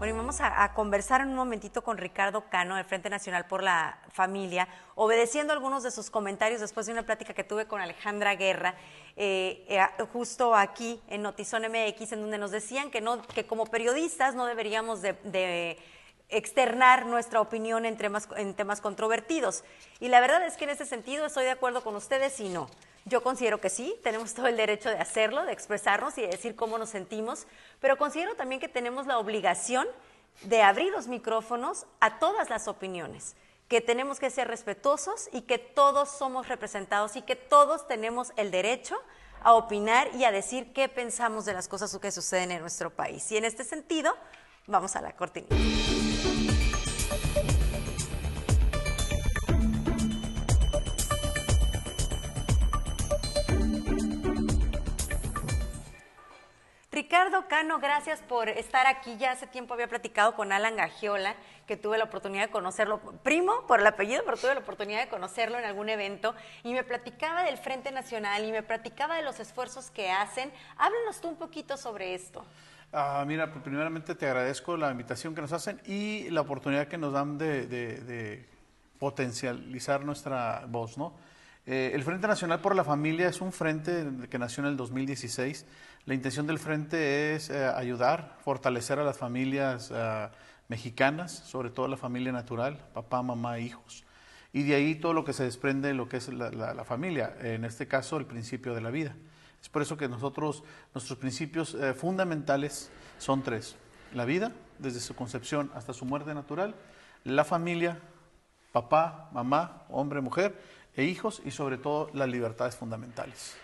Bueno, y vamos a, conversar en un momentito con Ricardo Cano, del Frente Nacional por la Familia, obedeciendo algunos de sus comentarios después de una plática que tuve con Alejandra Guerra, eh, eh, justo aquí en Notizón MX, en donde nos decían que, no, que como periodistas no deberíamos de, externar nuestra opinión en temas, en temas controvertidos. Y la verdad es que en ese sentido estoy de acuerdo con ustedes y no. Yo considero que sí, tenemos todo el derecho de hacerlo, de expresarnos y de decir cómo nos sentimos, pero considero también que tenemos la obligación de abrir los micrófonos a todas las opiniones, que tenemos que ser respetuosos y que todos somos representados y que todos tenemos el derecho a opinar y a decir qué pensamos de las cosas que suceden en nuestro país. Y en este sentido, vamos a la cortinilla. Ricardo Cano, gracias por estar aquí. Ya hace tiempo había platicado con Alan Gagiola, que tuve la oportunidad de conocerlo, primo por el apellido, pero tuve la oportunidad de conocerlo en algún evento y me platicaba del Frente Nacional y me platicaba de los esfuerzos que hacen. Háblanos tú un poquito sobre esto. Ah, mira, pues, primeramente te agradezco la invitación que nos hacen y la oportunidad que nos dan de potencializar nuestra voz, ¿no? Eh, el Frente Nacional por la Familia es un frente que nació en el 2016. La intención del frente es eh, ayudar, fortalecer a las familias eh, mexicanas, sobre todo la familia natural, papá, mamá, hijos. Y de ahí todo lo que se desprende de lo que es la, familia, en este caso el principio de la vida. Es por eso que nosotros, nuestros principios fundamentales son tres. La vida, desde su concepción hasta su muerte natural, la familia, papá, mamá, hombre, mujer, e hijos y sobre todo las libertades fundamentales.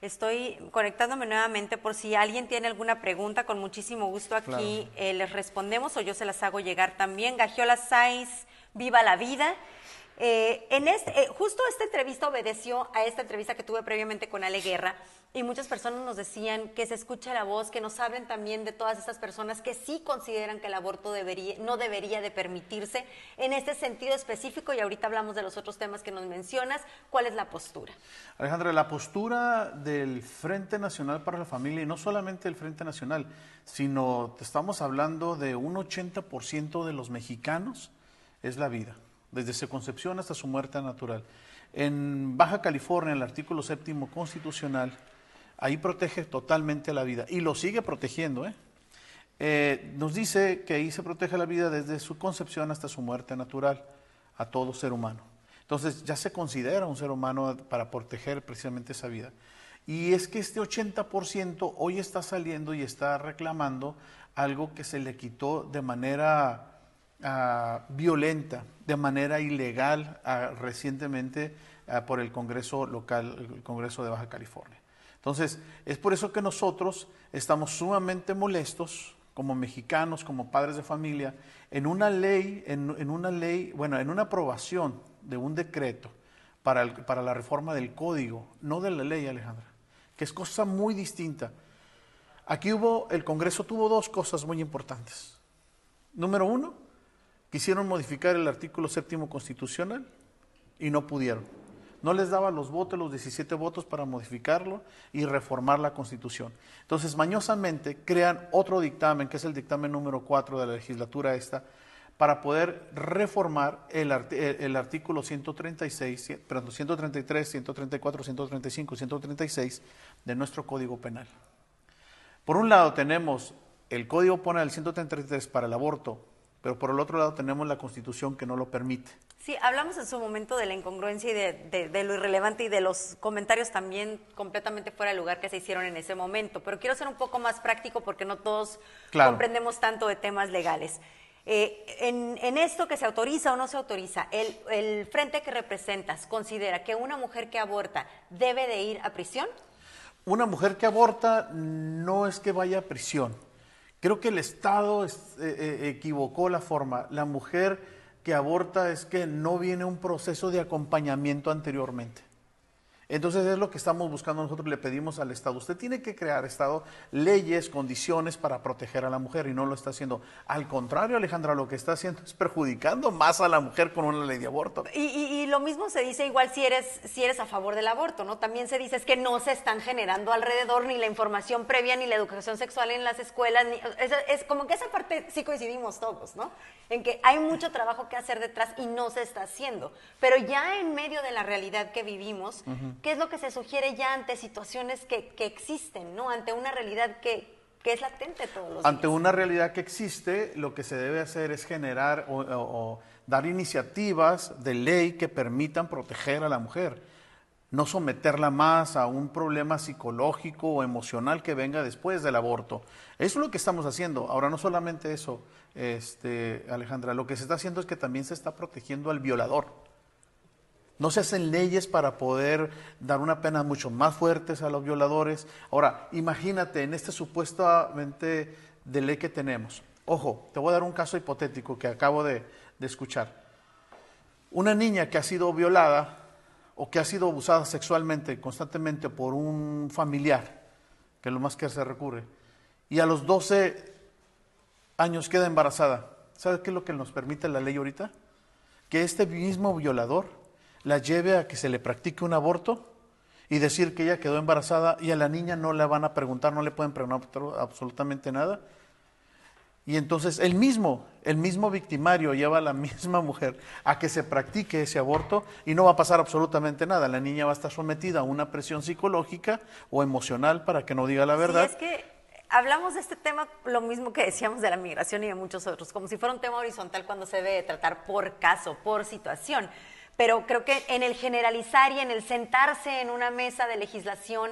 Estoy conectándome nuevamente por si alguien tiene alguna pregunta, con muchísimo gusto aquí eh, les respondemos o yo se las hago llegar también. Gagiola Saiz, viva la vida. Eh, en este, eh, justo esta entrevista obedeció a esta entrevista que tuve previamente con Ale Guerra y muchas personas nos decían que se escuche la voz, que nos hablen también de todas esas personas que sí consideran que el aborto debería, no debería de permitirse en este sentido específico y ahorita hablamos de los otros temas que nos mencionas. ¿Cuál es la postura? Alejandra, la postura del Frente Nacional para la Familia y no solamente el Frente Nacional, sino estamos hablando de un 80% de los mexicanos es la vida desde su concepción hasta su muerte natural. En Baja California, el artículo séptimo constitucional, ahí protege totalmente la vida y lo sigue protegiendo. ¿eh? Eh, nos dice que ahí se protege la vida desde su concepción hasta su muerte natural a todo ser humano. Entonces ya se considera un ser humano para proteger precisamente esa vida. Y es que este 80% hoy está saliendo y está reclamando algo que se le quitó de manera Ah, violenta, de manera ilegal, ah, recientemente ah, por el Congreso local, el Congreso de Baja California. Entonces, es por eso que nosotros estamos sumamente molestos como mexicanos, como padres de familia, en una ley, en, una ley, bueno, en una aprobación de un decreto para, para la reforma del código, no de la ley, Alejandra, que es cosa muy distinta. Aquí hubo, el Congreso tuvo dos cosas muy importantes. Número uno, Quisieron modificar el artículo séptimo constitucional y no pudieron. No les daba los votos, los 17 votos para modificarlo y reformar la constitución. Entonces, mañosamente crean otro dictamen, que es el dictamen número 4 de la legislatura esta, para poder reformar el, el, artículo 136, perdón, 133, 134, 135, 136 de nuestro Código Penal. Por un lado tenemos el Código Penal 133 para el aborto pero por el otro lado tenemos la Constitución que no lo permite. Sí, hablamos en su momento de la incongruencia y de, lo irrelevante y de los comentarios también completamente fuera de lugar que se hicieron en ese momento, pero quiero ser un poco más práctico porque no todos comprendemos tanto de temas legales. Eh, en, esto que se autoriza o no se autoriza, el, el frente que representas considera que una mujer que aborta debe de ir a prisión? Una mujer que aborta no es que vaya a prisión Creo que el Estado eh, eh, equivocó la forma. La mujer que aborta es que no viene un proceso de acompañamiento anteriormente. Entonces es lo que estamos buscando nosotros, le pedimos al Estado. Usted tiene que crear, Estado, leyes, condiciones para proteger a la mujer y no lo está haciendo. Al contrario, Alejandra, lo que está haciendo es perjudicando más a la mujer con una ley de aborto. Y, lo mismo se dice igual si eres, si eres a favor del aborto, ¿no? También se dice es que no se están generando alrededor ni la información previa ni la educación sexual en las escuelas. Ni, es, es como que esa parte sí coincidimos todos, ¿no? En que hay mucho trabajo que hacer detrás y no se está haciendo. Pero ya en medio de la realidad que vivimos, ¿Qué es lo que se sugiere ya ante situaciones que, existen, ¿no? Ante una realidad que, es latente todos los Ante una realidad que existe, lo que se debe hacer es generar o, dar iniciativas de ley que permitan proteger a la mujer, no someterla más a un problema psicológico o emocional que venga después del aborto. Eso es lo que estamos haciendo. Ahora, no solamente eso, este, Alejandra, lo que se está haciendo es que también se está protegiendo al violador. No se hacen leyes para poder dar una pena mucho más fuertes a los violadores. Ahora, imagínate en este supuestamente de ley que tenemos. Ojo, te voy a dar un caso hipotético que acabo de, escuchar. Una niña que ha sido violada o que ha sido abusada sexualmente constantemente por un familiar, que lo más que se recurre, y a los 12 años queda embarazada. ¿Sabes qué es lo que nos permite la ley ahorita? Que este mismo violador la lleve a que se le practique un aborto y decir que ella quedó embarazada y a la niña no le van a preguntar, no le pueden preguntar absolutamente nada. Y entonces el mismo, el mismo victimario lleva a la misma mujer a que se practique ese aborto y no va a pasar absolutamente nada. La niña va a estar sometida a una presión psicológica o emocional para que no diga la verdad. es que hablamos de este tema, lo mismo que decíamos de la migración y de muchos otros, como si fuera un tema horizontal cuando se debe tratar por caso, por situación pero creo que en el generalizar y en el sentarse en una mesa de legislación,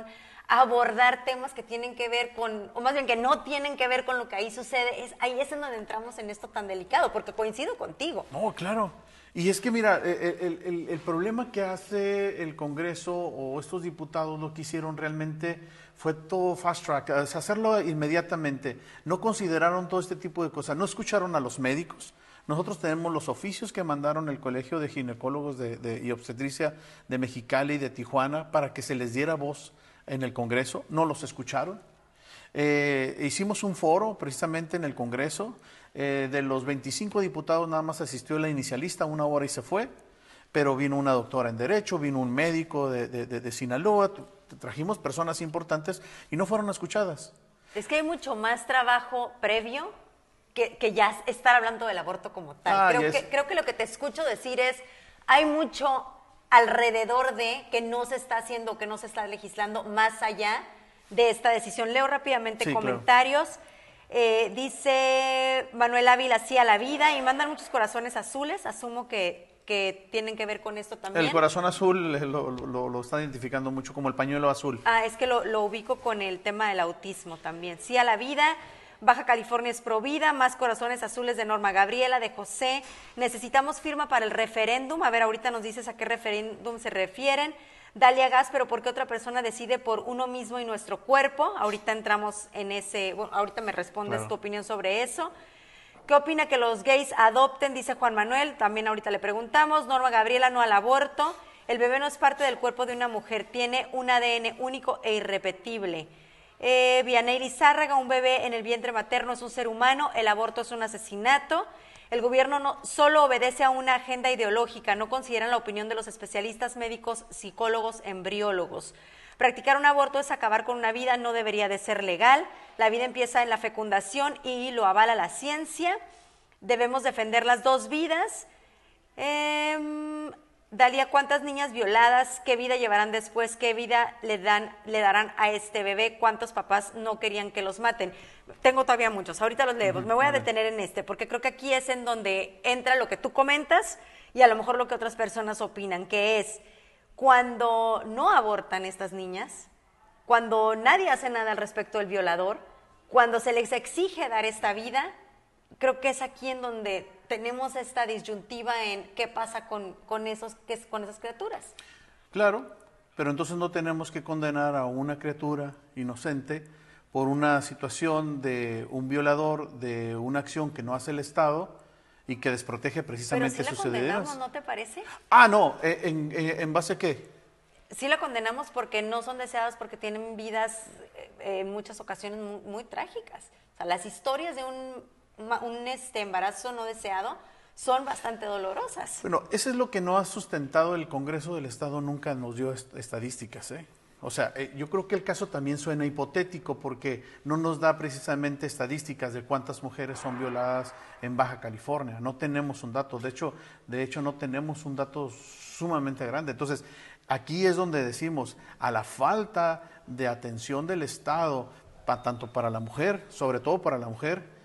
abordar temas que tienen que ver con, o más bien que no tienen que ver con lo que ahí sucede, es, ahí es en donde entramos en esto tan delicado, porque coincido contigo. No, claro. Y es que mira, e, e, el, el, problema que hace el Congreso o estos diputados lo que hicieron realmente fue todo fast track, hacerlo inmediatamente. No consideraron todo este tipo de cosas, no escucharon a los médicos, nosotros tenemos los oficios que mandaron el Colegio de Ginecólogos de, y Obstetricia de Mexicali y de Tijuana para que se les diera voz en el Congreso. No los escucharon. Eh, hicimos un foro precisamente en el Congreso. Eh, de los 25 diputados nada más asistió la inicialista una hora y se fue, pero vino una doctora en Derecho, vino un médico de, de Sinaloa, trajimos personas importantes y no fueron escuchadas. Es que hay mucho más trabajo previo que, ya estar hablando del aborto como tal. creo, que, creo que lo que te escucho decir es, hay mucho alrededor de que no se está haciendo, que no se está legislando más allá de esta decisión. Leo rápidamente comentarios. Eh, dice Manuel Ávila, sí a la vida, y mandan muchos corazones azules. Asumo que, que tienen que ver con esto también. El corazón azul lo, lo, lo, está identificando mucho como el pañuelo azul. Ah, es que lo, lo ubico con el tema del autismo también. Sí a la vida. Baja California es Provida, más corazones azules de Norma Gabriela, de José. Necesitamos firma para el referéndum. A ver, ahorita nos dices a qué referéndum se refieren. Dalia Gas, pero ¿por qué otra persona decide por uno mismo y nuestro cuerpo? Ahorita entramos en ese, bueno, ahorita me respondes tu opinión sobre eso. ¿Qué opina que los gays adopten? Dice Juan Manuel, también ahorita le preguntamos. Norma Gabriela, no al aborto. El bebé no es parte del cuerpo de una mujer, tiene un ADN único e irrepetible. Eh, Vianey Lizárraga, un bebé en el vientre materno es un ser humano, el aborto es un asesinato. El gobierno no solo obedece a una agenda ideológica, no consideran la opinión de los especialistas médicos, psicólogos, embriólogos. Practicar un aborto es acabar con una vida, no debería de ser legal. La vida empieza en la fecundación y lo avala la ciencia. Debemos defender las dos vidas. Eh, Dalia, ¿cuántas niñas violadas? ¿Qué vida llevarán después? ¿Qué vida le, dan, le darán a este bebé? ¿Cuántos papás no querían que los maten? Tengo todavía muchos, ahorita los leemos. Me voy a detener en este, porque creo que aquí es en donde entra lo que tú comentas y a lo mejor lo que otras personas opinan, que es cuando no abortan estas niñas, cuando nadie hace nada al respecto del violador, cuando se les exige dar esta vida, creo que es aquí en donde tenemos esta disyuntiva en qué pasa con, con, esos, con esas criaturas. Claro, pero entonces no tenemos que condenar a una criatura inocente por una situación de un violador, de una acción que no hace el Estado y que desprotege precisamente Pero si sus la ¿No te parece? Ah, no, ¿en, en, en base a qué? sí la condenamos porque no son deseadas, porque tienen vidas eh, en muchas ocasiones muy, trágicas. O sea, las historias de un, un este, embarazo no deseado son bastante dolorosas. Bueno, eso es lo que no ha sustentado el Congreso del Estado, nunca nos dio estadísticas. ¿eh? O sea, eh, yo creo que el caso también suena hipotético porque no nos da precisamente estadísticas de cuántas mujeres son violadas en Baja California. No tenemos un dato, de hecho, de hecho no tenemos un dato sumamente grande. Entonces, aquí es donde decimos, a la falta de atención del Estado, tanto para la mujer, sobre todo para la mujer,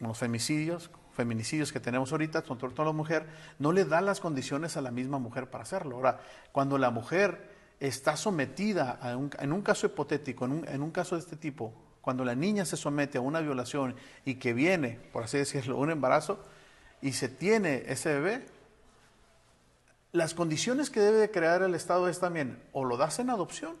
los femicidios, feminicidios que tenemos ahorita, sobre todo la mujer, no le da las condiciones a la misma mujer para hacerlo. Ahora, cuando la mujer está sometida en un caso hipotético, en un, caso de este tipo, cuando la niña se somete a una violación y que viene, por así decirlo, un embarazo y se tiene ese bebé, las condiciones que debe de crear el Estado es también o lo das en adopción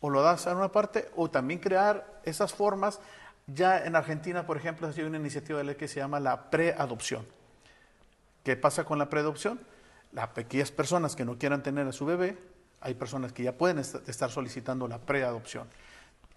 o lo das en una parte o también crear esas formas. Ya en Argentina, por ejemplo, ha sido una iniciativa de ley que se llama la preadopción. ¿Qué pasa con la preadopción? Las pequeñas personas que no quieran tener a su bebé hay personas que ya pueden estar solicitando la preadopción.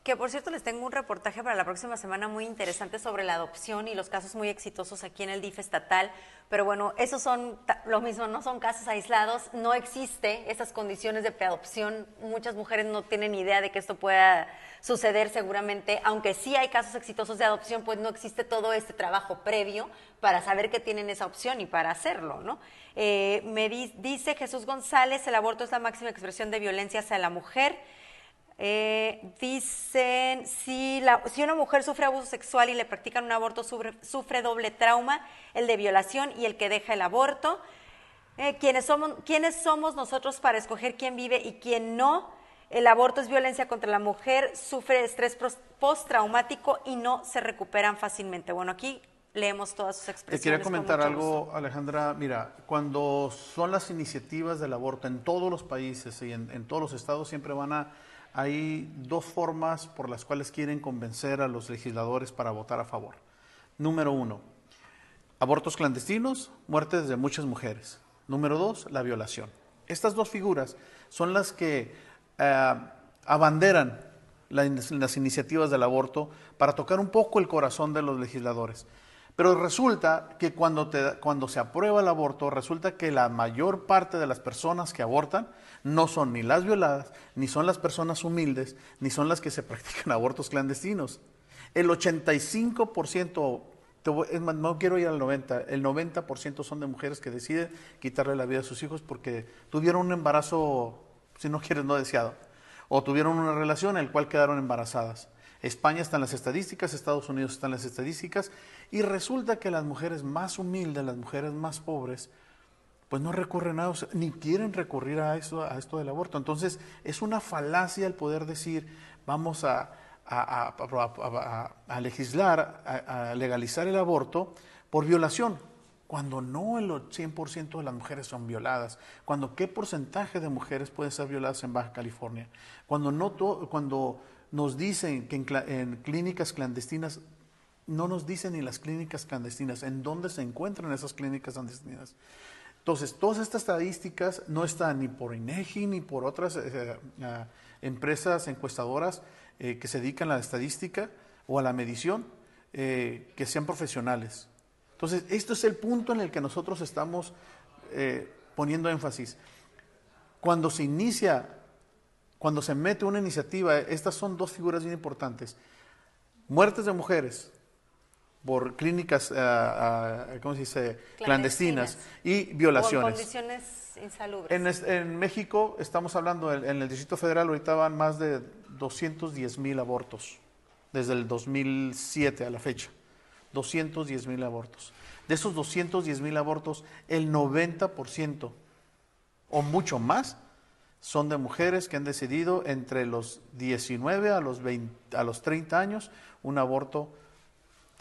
Que por cierto les tengo un reportaje para la próxima semana muy interesante sobre la adopción y los casos muy exitosos aquí en el DIF estatal. Pero bueno, esos son lo mismo, no son casos aislados, no existe esas condiciones de preadopción. Muchas mujeres no tienen idea de que esto pueda suceder seguramente, aunque sí hay casos exitosos de adopción, pues no existe todo este trabajo previo para saber que tienen esa opción y para hacerlo, ¿no? Eh, me dice Jesús González, el aborto es la máxima expresión de violencia hacia la mujer. Eh, dicen, si, la, si una mujer sufre abuso sexual y le practican un aborto, sufre, doble trauma, el de violación y el que deja el aborto. Eh, ¿quiénes, somos, ¿Quiénes somos nosotros para escoger quién vive y quién no? El aborto es violencia contra la mujer, sufre estrés postraumático y no se recuperan fácilmente. Bueno, aquí leemos todas sus expresiones. Te quería comentar algo, Alejandra. Mira, cuando son las iniciativas del aborto en todos los países y en, en todos los estados, siempre van a hay dos formas por las cuales quieren convencer a los legisladores para votar a favor. Número uno, abortos clandestinos, muertes de muchas mujeres. Número dos, la violación. Estas dos figuras son las que eh, abanderan las iniciativas del aborto para tocar un poco el corazón de los legisladores. Pero resulta que cuando, se aprueba el aborto, resulta que la mayor parte de las personas que abortan no son ni las violadas, ni son las personas humildes, ni son las que se practican abortos clandestinos. El 85%, no quiero ir al 90%, el 90% son de mujeres que deciden quitarle la vida a sus hijos porque tuvieron un embarazo, si no quieres, no deseado, o tuvieron una relación en la cual quedaron embarazadas. España está en las estadísticas, Estados Unidos está en las estadísticas, y resulta que las mujeres más humildes, las mujeres más pobres, pues no recurren a eso, ni quieren recurrir a, eso, a esto del aborto. Entonces, es una falacia el poder decir, vamos a, a, legislar, a, legalizar el aborto por violación, cuando no el 100% de las mujeres son violadas, cuando qué porcentaje de mujeres pueden ser violadas en Baja California, cuando, no cuando nos dicen que en clínicas clandestinas no nos dicen ni las clínicas clandestinas, en dónde se encuentran esas clínicas clandestinas. Entonces, todas estas estadísticas no están ni por INEGI ni por otras eh, eh, empresas encuestadoras eh, que se dedican a la estadística o a la medición, que sean profesionales. Entonces, esto es el punto en el que nosotros estamos poniendo énfasis. Cuando se inicia, cuando se mete una iniciativa, estas son dos figuras bien importantes. Muertes de mujeres, por clínicas, uh, uh, ¿cómo se dice? Clandestinas, y violaciones. O condiciones insalubres. En, en, México, estamos hablando, en, el Distrito Federal, ahorita van más de 210 mil abortos, desde el 2007 a la fecha. 210 mil abortos. De esos 210 mil abortos, el 90% o mucho más son de mujeres que han decidido entre los 19 a los, 20, a los 30 años un aborto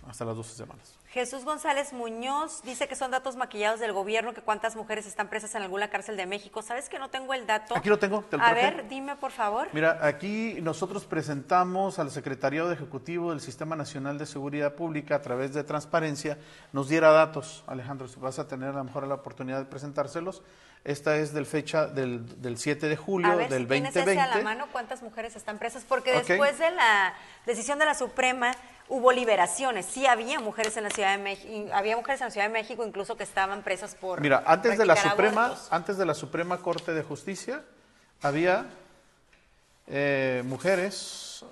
hasta las 12 semanas. Jesús González Muñoz dice que son datos maquillados del gobierno, que cuántas mujeres están presas en alguna cárcel de México. ¿Sabes que no tengo el dato? Aquí lo tengo, te lo A traje. ver, dime por favor. Mira, aquí nosotros presentamos al Secretariado Ejecutivo del Sistema Nacional de Seguridad Pública a través de transparencia, nos diera datos, Alejandro, si vas a tener a lo mejor la oportunidad de presentárselos. Esta es del fecha del, del 7 de julio a ver del si tienes 2020. ese a la mano, cuántas mujeres están presas, porque después de la decisión de la Suprema hubo liberaciones. Sí había mujeres en la Ciudad de México, había mujeres en la Ciudad de México incluso que estaban presas por Mira, antes de la Suprema, abortos. antes de la Suprema Corte de Justicia, había eh, mujeres,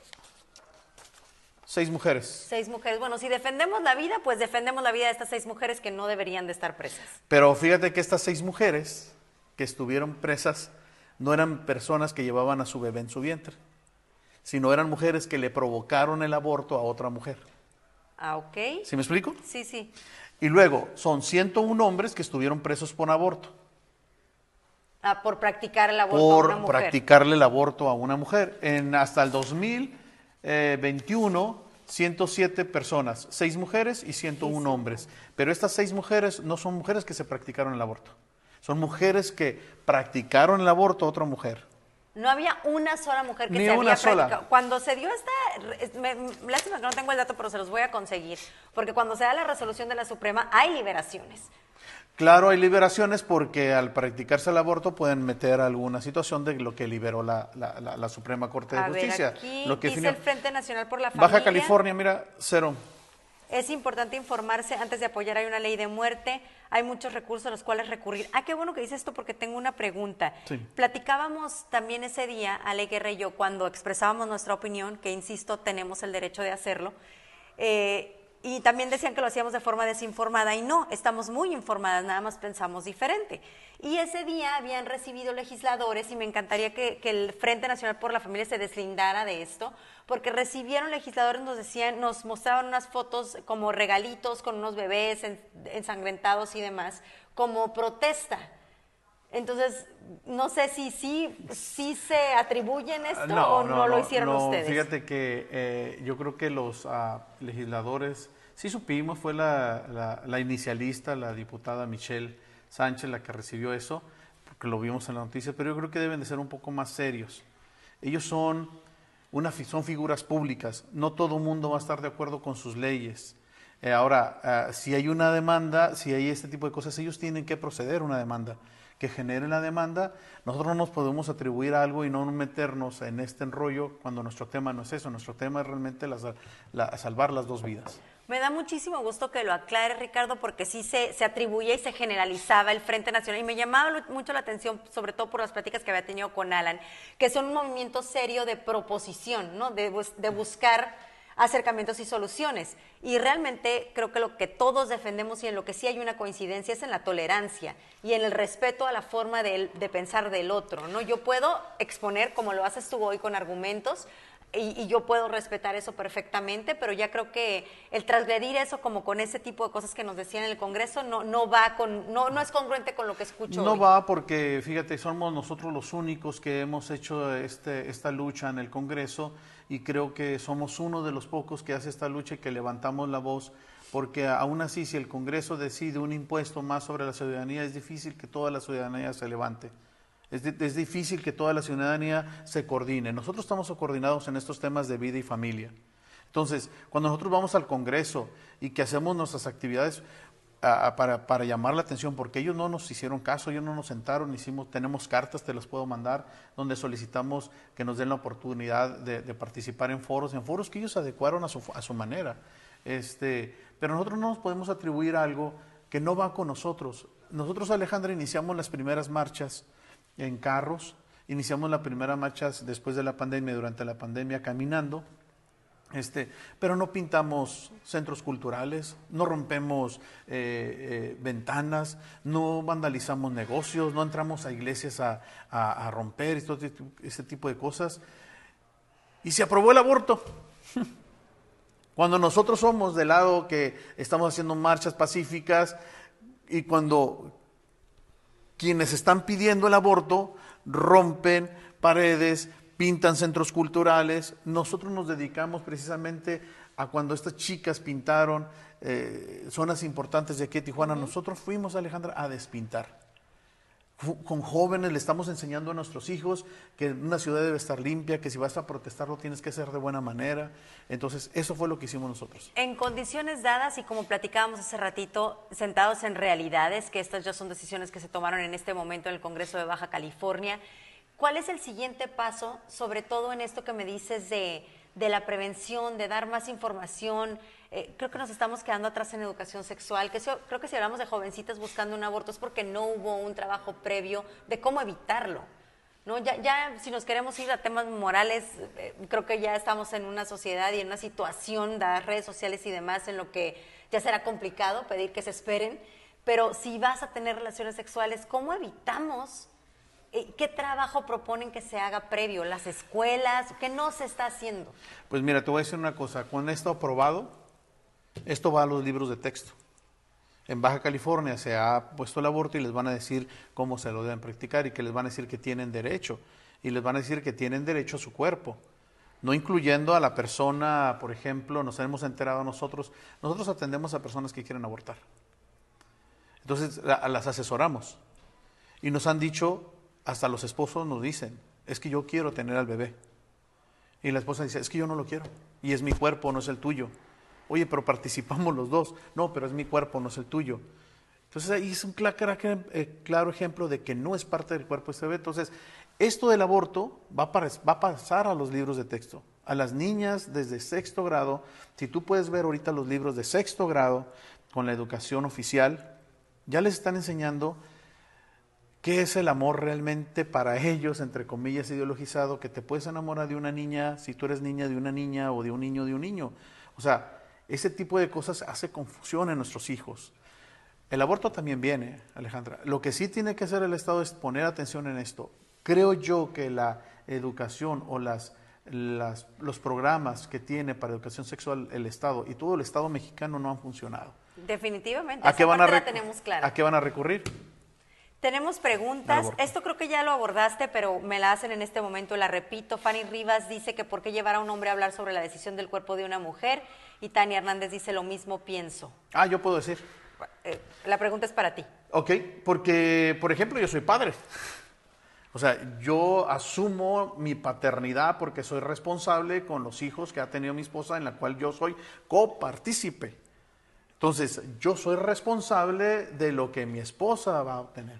seis mujeres. Seis mujeres. Bueno, si defendemos la vida, pues defendemos la vida de estas seis mujeres que no deberían de estar presas. Pero fíjate que estas seis mujeres que estuvieron presas no eran personas que llevaban a su bebé en su vientre, sino eran mujeres que le provocaron el aborto a otra mujer. Ah, ok. ¿Sí me explico? Sí, sí. Y luego son 101 hombres que estuvieron presos por aborto, Ah, por practicar el aborto a una por mujer. practicarle el aborto a una mujer. En, hasta el 2021, 107 personas, 6 mujeres y 101 hombres. Pero estas 6 mujeres no son mujeres que se practicaron el aborto, son mujeres que practicaron el aborto a otra mujer. No había una sola mujer que Ni se una había sola. practicado. Cuando se dio esta, me- lástima que no tengo el dato, pero se los voy a conseguir, porque cuando se da la resolución de la Suprema hay liberaciones. Claro, hay liberaciones porque al practicarse el aborto pueden meter alguna situación de lo que liberó la, la- la- la Suprema Corte de A ver, Justicia. aquí lo que dice el Frente Nacional por la Familia. Baja California, mira, cero. Es importante informarse antes de apoyar. Hay una ley de muerte, hay muchos recursos a los cuales recurrir. Ah, qué bueno que dices esto porque tengo una pregunta. Sí. Platicábamos también ese día, Ale Guerra y yo, cuando expresábamos nuestra opinión, que insisto, tenemos el derecho de hacerlo. eh, y también decían que lo hacíamos de forma desinformada y no, estamos muy informadas, nada más pensamos diferente. Y ese día habían recibido legisladores y me encantaría que, que el Frente Nacional por la Familia se deslindara de esto, porque recibieron legisladores, nos decían, nos mostraban unas fotos como regalitos con unos bebés en- ensangrentados y demás, como protesta. Entonces, no sé si sí si, se atribuyen esto o no, lo hicieron no, ustedes. Fíjate que eh, yo creo que los ah, legisladores, sí supimos, fue la, la- la inicialista, la diputada Michelle Sánchez, la que recibió eso, porque lo vimos en la noticia, pero yo creo que deben de ser un poco más serios. Ellos son, una, son figuras públicas, no todo el mundo va a estar de acuerdo con sus leyes. Eh, ahora, ah, si hay una demanda, si hay este tipo de cosas, ellos tienen que proceder a una demanda que genere la demanda. Nosotros no nos podemos atribuir algo y no meternos en este enrollo cuando nuestro tema no es eso. Nuestro tema es realmente salvar las dos vidas. Me da muchísimo gusto que lo aclare, Ricardo, porque sí se, se atribuía y se generalizaba el Frente Nacional. Y me llamaba mucho la atención, sobre todo por las pláticas que había tenido con Alan, que son un movimiento serio de proposición, ¿no? de, de buscar acercamientos y soluciones. Y realmente creo que lo que todos defendemos y en lo que sí hay una coincidencia es en la tolerancia y en el respeto a la forma de, pensar del otro. ¿no? Yo puedo exponer, como lo haces tú hoy, con argumentos, y, y yo puedo respetar eso perfectamente, pero ya creo que el transgredir eso como con ese tipo de cosas que nos decían en el Congreso no, no va con, no, no es congruente con lo que escucho. No hoy. va porque, fíjate, somos nosotros los únicos que hemos hecho este, esta lucha en el Congreso y creo que somos uno de los pocos que hace esta lucha y que levantamos la voz porque aún así si el Congreso decide un impuesto más sobre la ciudadanía es difícil que toda la ciudadanía se levante. Es, di- es difícil que toda la ciudadanía se coordine. Nosotros estamos coordinados en estos temas de vida y familia. Entonces, cuando nosotros vamos al Congreso y que hacemos nuestras actividades para, para llamar la atención, porque ellos no nos hicieron caso, ellos no nos sentaron, hicimos, tenemos cartas, te las puedo mandar, donde solicitamos que nos den la oportunidad de, de participar en foros, en foros que ellos adecuaron a su, a su manera. Este, pero nosotros no nos podemos atribuir algo que no va con nosotros. Nosotros, Alejandra, iniciamos las primeras marchas en carros, iniciamos la primera marcha después de la pandemia, durante la pandemia, caminando. Este, pero no pintamos centros culturales, no rompemos eh, eh, ventanas, no vandalizamos negocios, no entramos a iglesias a, a- a romper y todo ese tipo de cosas. Y se aprobó el aborto. Cuando nosotros somos del lado que estamos haciendo marchas pacíficas y cuando quienes están pidiendo el aborto rompen paredes, pintan centros culturales. Nosotros nos dedicamos precisamente a cuando estas chicas pintaron eh, zonas importantes de aquí de Tijuana. Nosotros fuimos, Alejandra, a despintar con jóvenes le estamos enseñando a nuestros hijos que una ciudad debe estar limpia, que si vas a protestar lo tienes que hacer de buena manera. Entonces, eso fue lo que hicimos nosotros. En condiciones dadas y como platicábamos hace ratito, sentados en realidades, que estas ya son decisiones que se tomaron en este momento en el Congreso de Baja California, ¿cuál es el siguiente paso, sobre todo en esto que me dices de, de la prevención, de dar más información? Eh, creo que nos estamos quedando atrás en educación sexual, que creo que si hablamos de jovencitas buscando un aborto es porque no hubo un trabajo previo de cómo evitarlo. ¿no? Ya, ya si nos queremos ir a temas morales, eh, creo que ya estamos en una sociedad y en una situación de redes sociales y demás en lo que ya será complicado pedir que se esperen, pero si vas a tener relaciones sexuales, ¿cómo evitamos? Eh, ¿Qué trabajo proponen que se haga previo? ¿Las escuelas? ¿Qué no se está haciendo? Pues mira, te voy a decir una cosa. Cuando esto aprobado, esto va a los libros de texto. En Baja California se ha puesto el aborto y les van a decir cómo se lo deben practicar y que les van a decir que tienen derecho y les van a decir que tienen derecho a su cuerpo, no incluyendo a la persona, por ejemplo, nos hemos enterado nosotros, nosotros atendemos a personas que quieren abortar. Entonces las asesoramos y nos han dicho, hasta los esposos nos dicen, es que yo quiero tener al bebé. Y la esposa dice, es que yo no lo quiero y es mi cuerpo, no es el tuyo. Oye, pero participamos los dos. No, pero es mi cuerpo, no es el tuyo. Entonces ahí es un eh, claro, ejemplo de que no es parte del cuerpo este bebé. Entonces, esto del aborto va a, va a pasar a los libros de texto. A las niñas desde sexto grado, si tú puedes ver ahorita los libros de sexto grado con la educación oficial, ya les están enseñando qué es el amor realmente para ellos, entre comillas, ideologizado, que te puedes enamorar de una niña si tú eres niña de una niña o de un niño de un niño. O sea, ese tipo de cosas hace confusión en nuestros hijos. El aborto también viene, Alejandra. Lo que sí tiene que hacer el Estado es poner atención en esto. Creo yo que la educación o las, los programas que tiene para educación sexual el Estado y todo el Estado mexicano no han funcionado. Definitivamente. ¿A qué, van a tenemos clara. ¿A qué van a recurrir? Tenemos preguntas. Esto creo que ya lo abordaste, pero me la hacen en este momento, la repito. Fanny Rivas dice que por qué llevar a un hombre a hablar sobre la decisión del cuerpo de una mujer. Y Tania Hernández dice lo mismo, pienso. Ah, yo puedo decir. Eh, la pregunta es para ti. Ok, porque, por ejemplo, yo soy padre. O sea, yo asumo mi paternidad porque soy responsable con los hijos que ha tenido mi esposa, en la cual yo soy copartícipe. Entonces, yo soy responsable de lo que mi esposa va a obtener.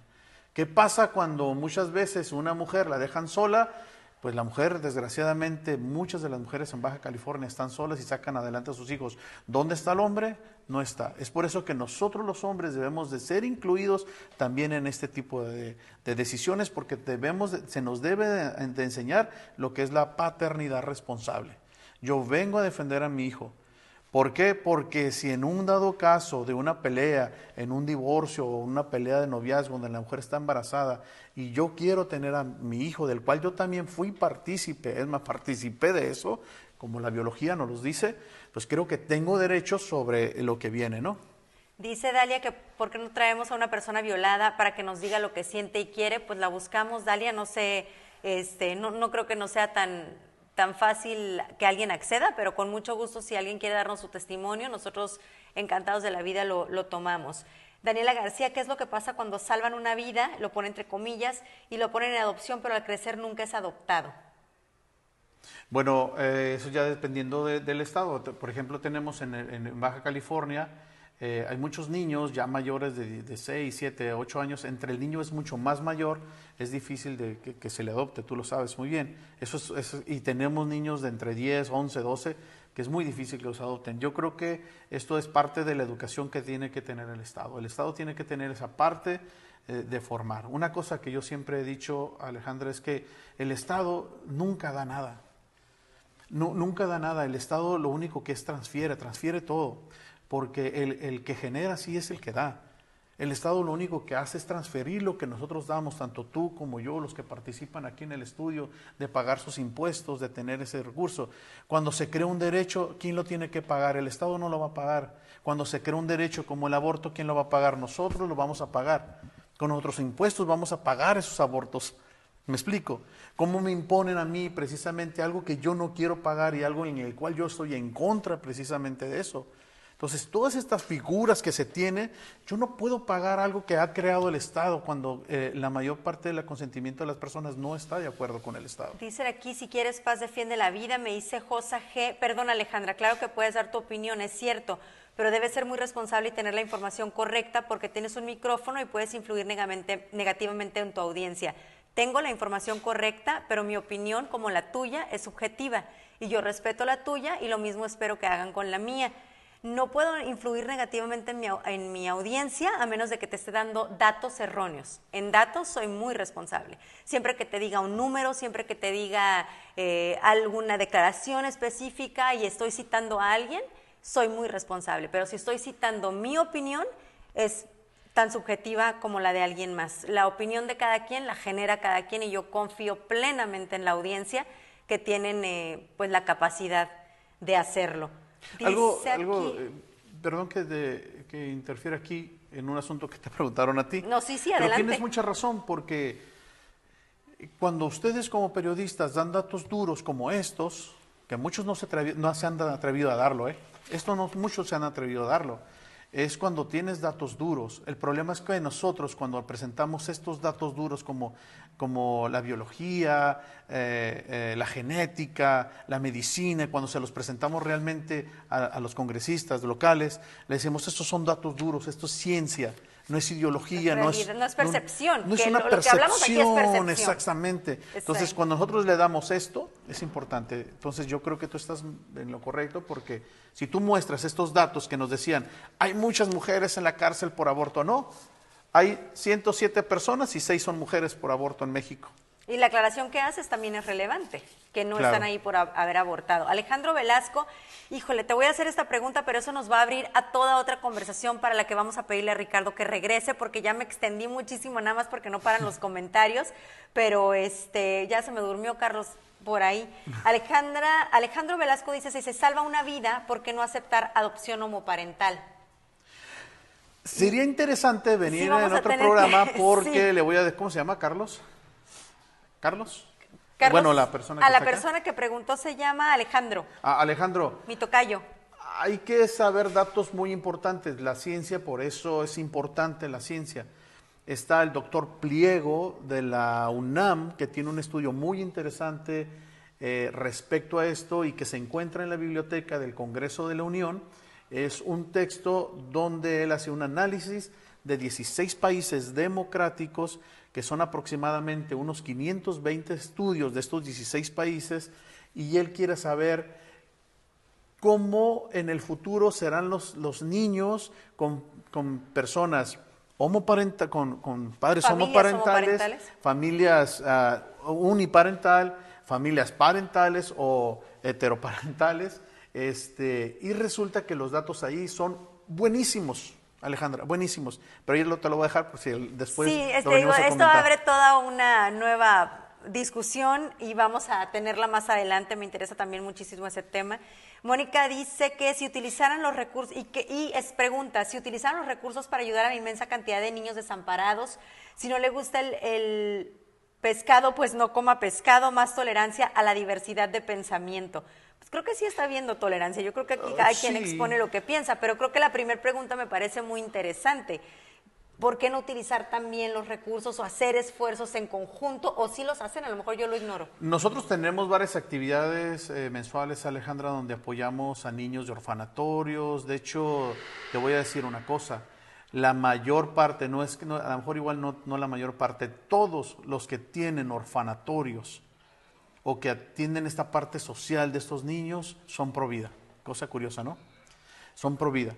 ¿Qué pasa cuando muchas veces una mujer la dejan sola? Pues la mujer, desgraciadamente, muchas de las mujeres en Baja California están solas y sacan adelante a sus hijos. ¿Dónde está el hombre? No está. Es por eso que nosotros los hombres debemos de ser incluidos también en este tipo de, decisiones, porque debemos se nos debe de enseñar lo que es la paternidad responsable. Yo vengo a defender a mi hijo, ¿Por qué? Porque si en un dado caso de una pelea, en un divorcio o una pelea de noviazgo donde la mujer está embarazada y yo quiero tener a mi hijo, del cual yo también fui partícipe, es más, participé de eso, como la biología nos lo dice, pues creo que tengo derechos sobre lo que viene, ¿no? Dice Dalia que ¿por qué no traemos a una persona violada para que nos diga lo que siente y quiere? Pues la buscamos, Dalia, no sé, este, no, no creo que no sea tan tan fácil que alguien acceda, pero con mucho gusto si alguien quiere darnos su testimonio, nosotros encantados de la vida lo, tomamos. Daniela García, ¿qué es lo que pasa cuando salvan una vida, lo pone entre comillas, y lo ponen en adopción, pero al crecer nunca es adoptado? Bueno, eh, eso ya dependiendo del estado. Por ejemplo, tenemos en Baja California eh, hay muchos niños ya mayores de, de, 6, 7, 8 años. Entre el niño es mucho más mayor, es difícil de que, se le adopte, tú lo sabes muy bien. Eso y tenemos niños de entre 10, 11, 12, que es muy difícil que los adopten. Yo creo que esto es parte de la educación que tiene que tener el Estado. El Estado tiene que tener esa parte eh, de formar. Una cosa que yo siempre he dicho, Alejandra, es que el Estado nunca da nada. No, nunca da nada. El Estado lo único que es transfiere, transfiere todo porque el, que genera sí es el que da. El Estado lo único que hace es transferir lo que nosotros damos, tanto tú como yo, los que participan aquí en el estudio, de pagar sus impuestos, de tener ese recurso. Cuando se crea un derecho, ¿quién lo tiene que pagar? El Estado no lo va a pagar. Cuando se crea un derecho como el aborto, ¿quién lo va a pagar? Nosotros lo vamos a pagar. Con nuestros impuestos vamos a pagar esos abortos. ¿Me explico? ¿Cómo me imponen a mí precisamente algo que yo no quiero pagar y algo en el cual yo estoy en contra precisamente de eso? Entonces, todas estas figuras que se tienen, yo no puedo pagar algo que ha creado el Estado cuando eh, la mayor parte del consentimiento de las personas no está de acuerdo con el Estado. Dicen aquí, si quieres paz, defiende la vida, me dice Josa G. Perdón, Alejandra, claro que puedes dar tu opinión, es cierto, pero debes ser muy responsable y tener la información correcta porque tienes un micrófono y puedes influir negativamente en tu audiencia. Tengo la información correcta, pero mi opinión, como la tuya, es subjetiva y yo respeto la tuya y lo mismo espero que hagan con la mía no puedo influir negativamente en mi, audiencia a menos de que te esté dando datos erróneos. En datos soy muy responsable. Siempre que te diga un número, siempre que te diga eh, alguna declaración específica y estoy citando a alguien, soy muy responsable. Pero si estoy citando mi opinión, es tan subjetiva como la de alguien más. La opinión de cada quien la genera cada quien y yo confío plenamente en la audiencia que tienen eh, pues la capacidad de hacerlo algo, algo eh, perdón que, que interfiera aquí en un asunto que te preguntaron a ti. No, sí, sí, adelante. Pero tienes mucha razón porque cuando ustedes como periodistas dan datos duros como estos, que muchos no se, no se han atrevido a darlo, ¿eh? Esto no muchos se han atrevido a darlo es cuando tienes datos duros. El problema es que nosotros cuando presentamos estos datos duros como, como la biología, eh, eh, la genética, la medicina, cuando se los presentamos realmente a, los congresistas locales, le decimos, estos son datos duros, esto es ciencia no es ideología, no es, no es percepción. No, es una percepción, exactamente. Entonces, cuando nosotros le damos esto, es importante. Entonces, yo creo que tú estás en lo correcto porque si tú muestras estos datos que nos decían, hay muchas mujeres en la cárcel por aborto, no, hay 107 personas y 6 son mujeres por aborto en México. Y la aclaración que haces también es relevante, que no están ahí por haber abortado. Alejandro Velasco, híjole, te voy a hacer esta pregunta, pero eso nos va a abrir a toda otra conversación para la que vamos a pedirle a Ricardo que regrese, porque ya me extendí muchísimo, nada más porque no paran los comentarios, pero este, ya se me durmió Carlos por ahí. Alejandra, Alejandro Velasco dice, si se salva una vida, ¿por qué no aceptar adopción homoparental? Sería interesante venir en otro programa porque le voy a... ¿Cómo se llama, Carlos? ¿Carlos? bueno, la persona a la persona que preguntó se llama Alejandro. Ah, Alejandro. Mi tocayo. Hay que saber datos muy importantes. La ciencia, por eso es importante la ciencia. Está el doctor Pliego de la UNAM, que tiene un estudio muy interesante eh, respecto a esto y que se encuentra en la biblioteca del Congreso de la Unión. Es un texto donde él hace un análisis de 16 países democráticos que son aproximadamente unos 520 estudios de estos 16 países, y él quiere saber cómo en el futuro serán los, los niños con, personas homoparenta, con, con padres homoparentales, familias ah, uniparental, familias parentales o heteroparentales, este, y resulta que los datos ahí son buenísimos. Alejandra, buenísimos. Pero yo te lo voy a dejar por si después. Sí, este, digo, esto abre toda una nueva discusión y vamos a tenerla más adelante. Me interesa también muchísimo ese tema. Mónica dice que si utilizaran los recursos, y, que, y es pregunta, si utilizaran los recursos para ayudar a la inmensa cantidad de niños desamparados, si no le gusta el, el pescado, pues no coma pescado, más tolerancia a la diversidad de pensamiento. Pues creo que sí está habiendo tolerancia. Yo creo que aquí ah, cada quien expone lo que piensa, pero creo que la primera pregunta me parece muy interesante. ¿Por qué no utilizar también los recursos o hacer esfuerzos en conjunto? O si los hacen, a lo mejor yo lo ignoro. Nosotros tenemos varias actividades eh, mensuales, Alejandra, donde apoyamos a niños de orfanatorios. De hecho, te voy a decir una cosa. La mayor parte, no es que a lo mejor igual no, no la mayor parte, todos los que tienen orfanatorios o que atienden esta parte social de estos niños son pro vida. Cosa curiosa, ¿no? Son pro vida.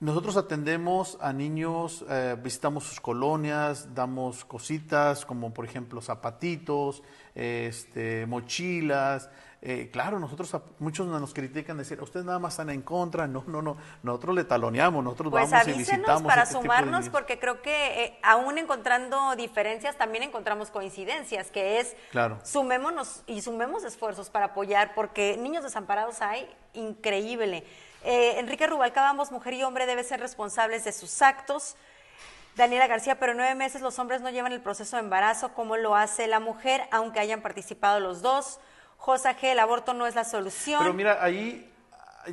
Nosotros atendemos a niños, eh, visitamos sus colonias, damos cositas como por ejemplo zapatitos, este, mochilas, eh, claro, nosotros, muchos nos critican decir, ustedes nada más están en contra, no, no, no, nosotros le taloneamos, nosotros pues vamos y visitamos. para este sumarnos, porque creo que eh, aún encontrando diferencias, también encontramos coincidencias, que es, claro. sumémonos y sumemos esfuerzos para apoyar, porque niños desamparados hay increíble. Eh, Enrique Rubalcaba, ambos mujer y hombre, deben ser responsables de sus actos, Daniela García, pero nueve meses los hombres no llevan el proceso de embarazo como lo hace la mujer, aunque hayan participado los dos. G, el aborto no es la solución. Pero mira, ahí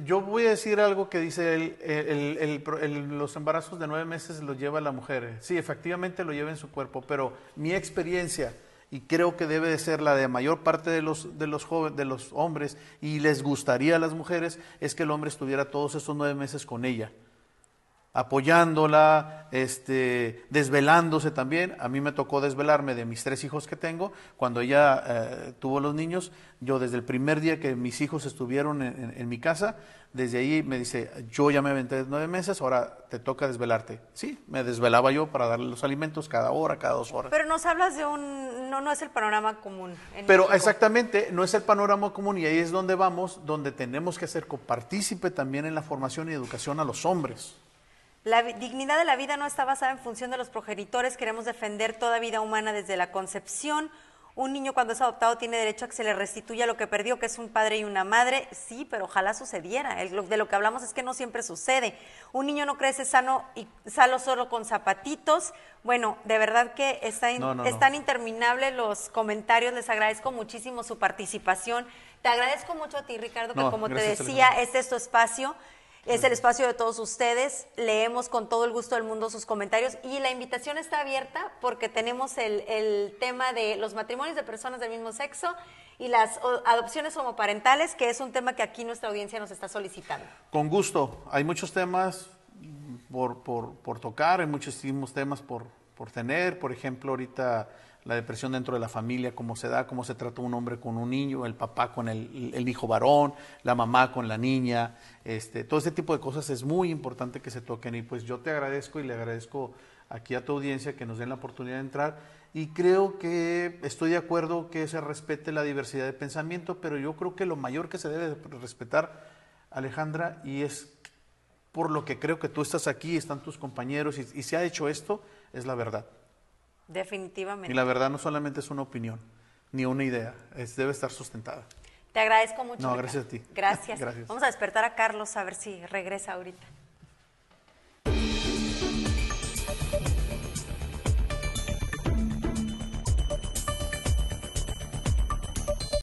yo voy a decir algo que dice él, el, el, el, los embarazos de nueve meses los lleva la mujer. Sí, efectivamente lo lleva en su cuerpo, pero mi experiencia, y creo que debe de ser la de mayor parte de los, de los, jóvenes, de los hombres, y les gustaría a las mujeres, es que el hombre estuviera todos esos nueve meses con ella apoyándola, este, desvelándose también. A mí me tocó desvelarme de mis tres hijos que tengo. Cuando ella eh, tuvo los niños, yo desde el primer día que mis hijos estuvieron en, mi casa, desde ahí me dice, yo ya me aventé nueve meses, ahora te toca desvelarte. Sí, me desvelaba yo para darle los alimentos cada hora, cada dos horas. Pero nos hablas de un, no, no es el panorama común. Pero exactamente, no es el panorama común y ahí es donde vamos, donde tenemos que ser copartícipe también en la formación y educación a los hombres. La dignidad de la vida no está basada en función de los progenitores. Queremos defender toda vida humana desde la concepción. Un niño cuando es adoptado tiene derecho a que se le restituya lo que perdió, que es un padre y una madre. Sí, pero ojalá sucediera. de lo que hablamos es que no siempre sucede. Un niño no crece sano y sano solo con zapatitos. Bueno, de verdad que está están interminables los comentarios. Les agradezco muchísimo su participación. Te agradezco mucho a ti, Ricardo, que como te decía, este es tu espacio. Es el espacio de todos ustedes. Leemos con todo el gusto del mundo sus comentarios y la invitación está abierta porque tenemos el, tema de los matrimonios de personas del mismo sexo y las adopciones homoparentales, que es un tema que aquí nuestra audiencia nos está solicitando. Con gusto. Hay muchos temas por, por, tocar, hay muchísimos temas por, por tener. Por ejemplo, ahorita la depresión dentro de la familia, cómo se da, cómo se trata un hombre con un niño, el papá con el, hijo varón, la mamá con la niña, este, todo ese tipo de cosas es muy importante que se toquen y pues yo te agradezco y le agradezco aquí a tu audiencia que nos den la oportunidad de entrar y creo que estoy de acuerdo que se respete la diversidad de pensamiento, pero yo creo que lo mayor que se debe respetar, Alejandra, y es por lo que creo que tú estás aquí, están tus compañeros y se ha hecho esto, es la verdad. Definitivamente. Y la verdad no solamente es una opinión, ni una idea, es, debe estar sustentada. Te agradezco mucho. No, gracias a ti. Gracias. gracias. Vamos a despertar a Carlos a ver si regresa ahorita.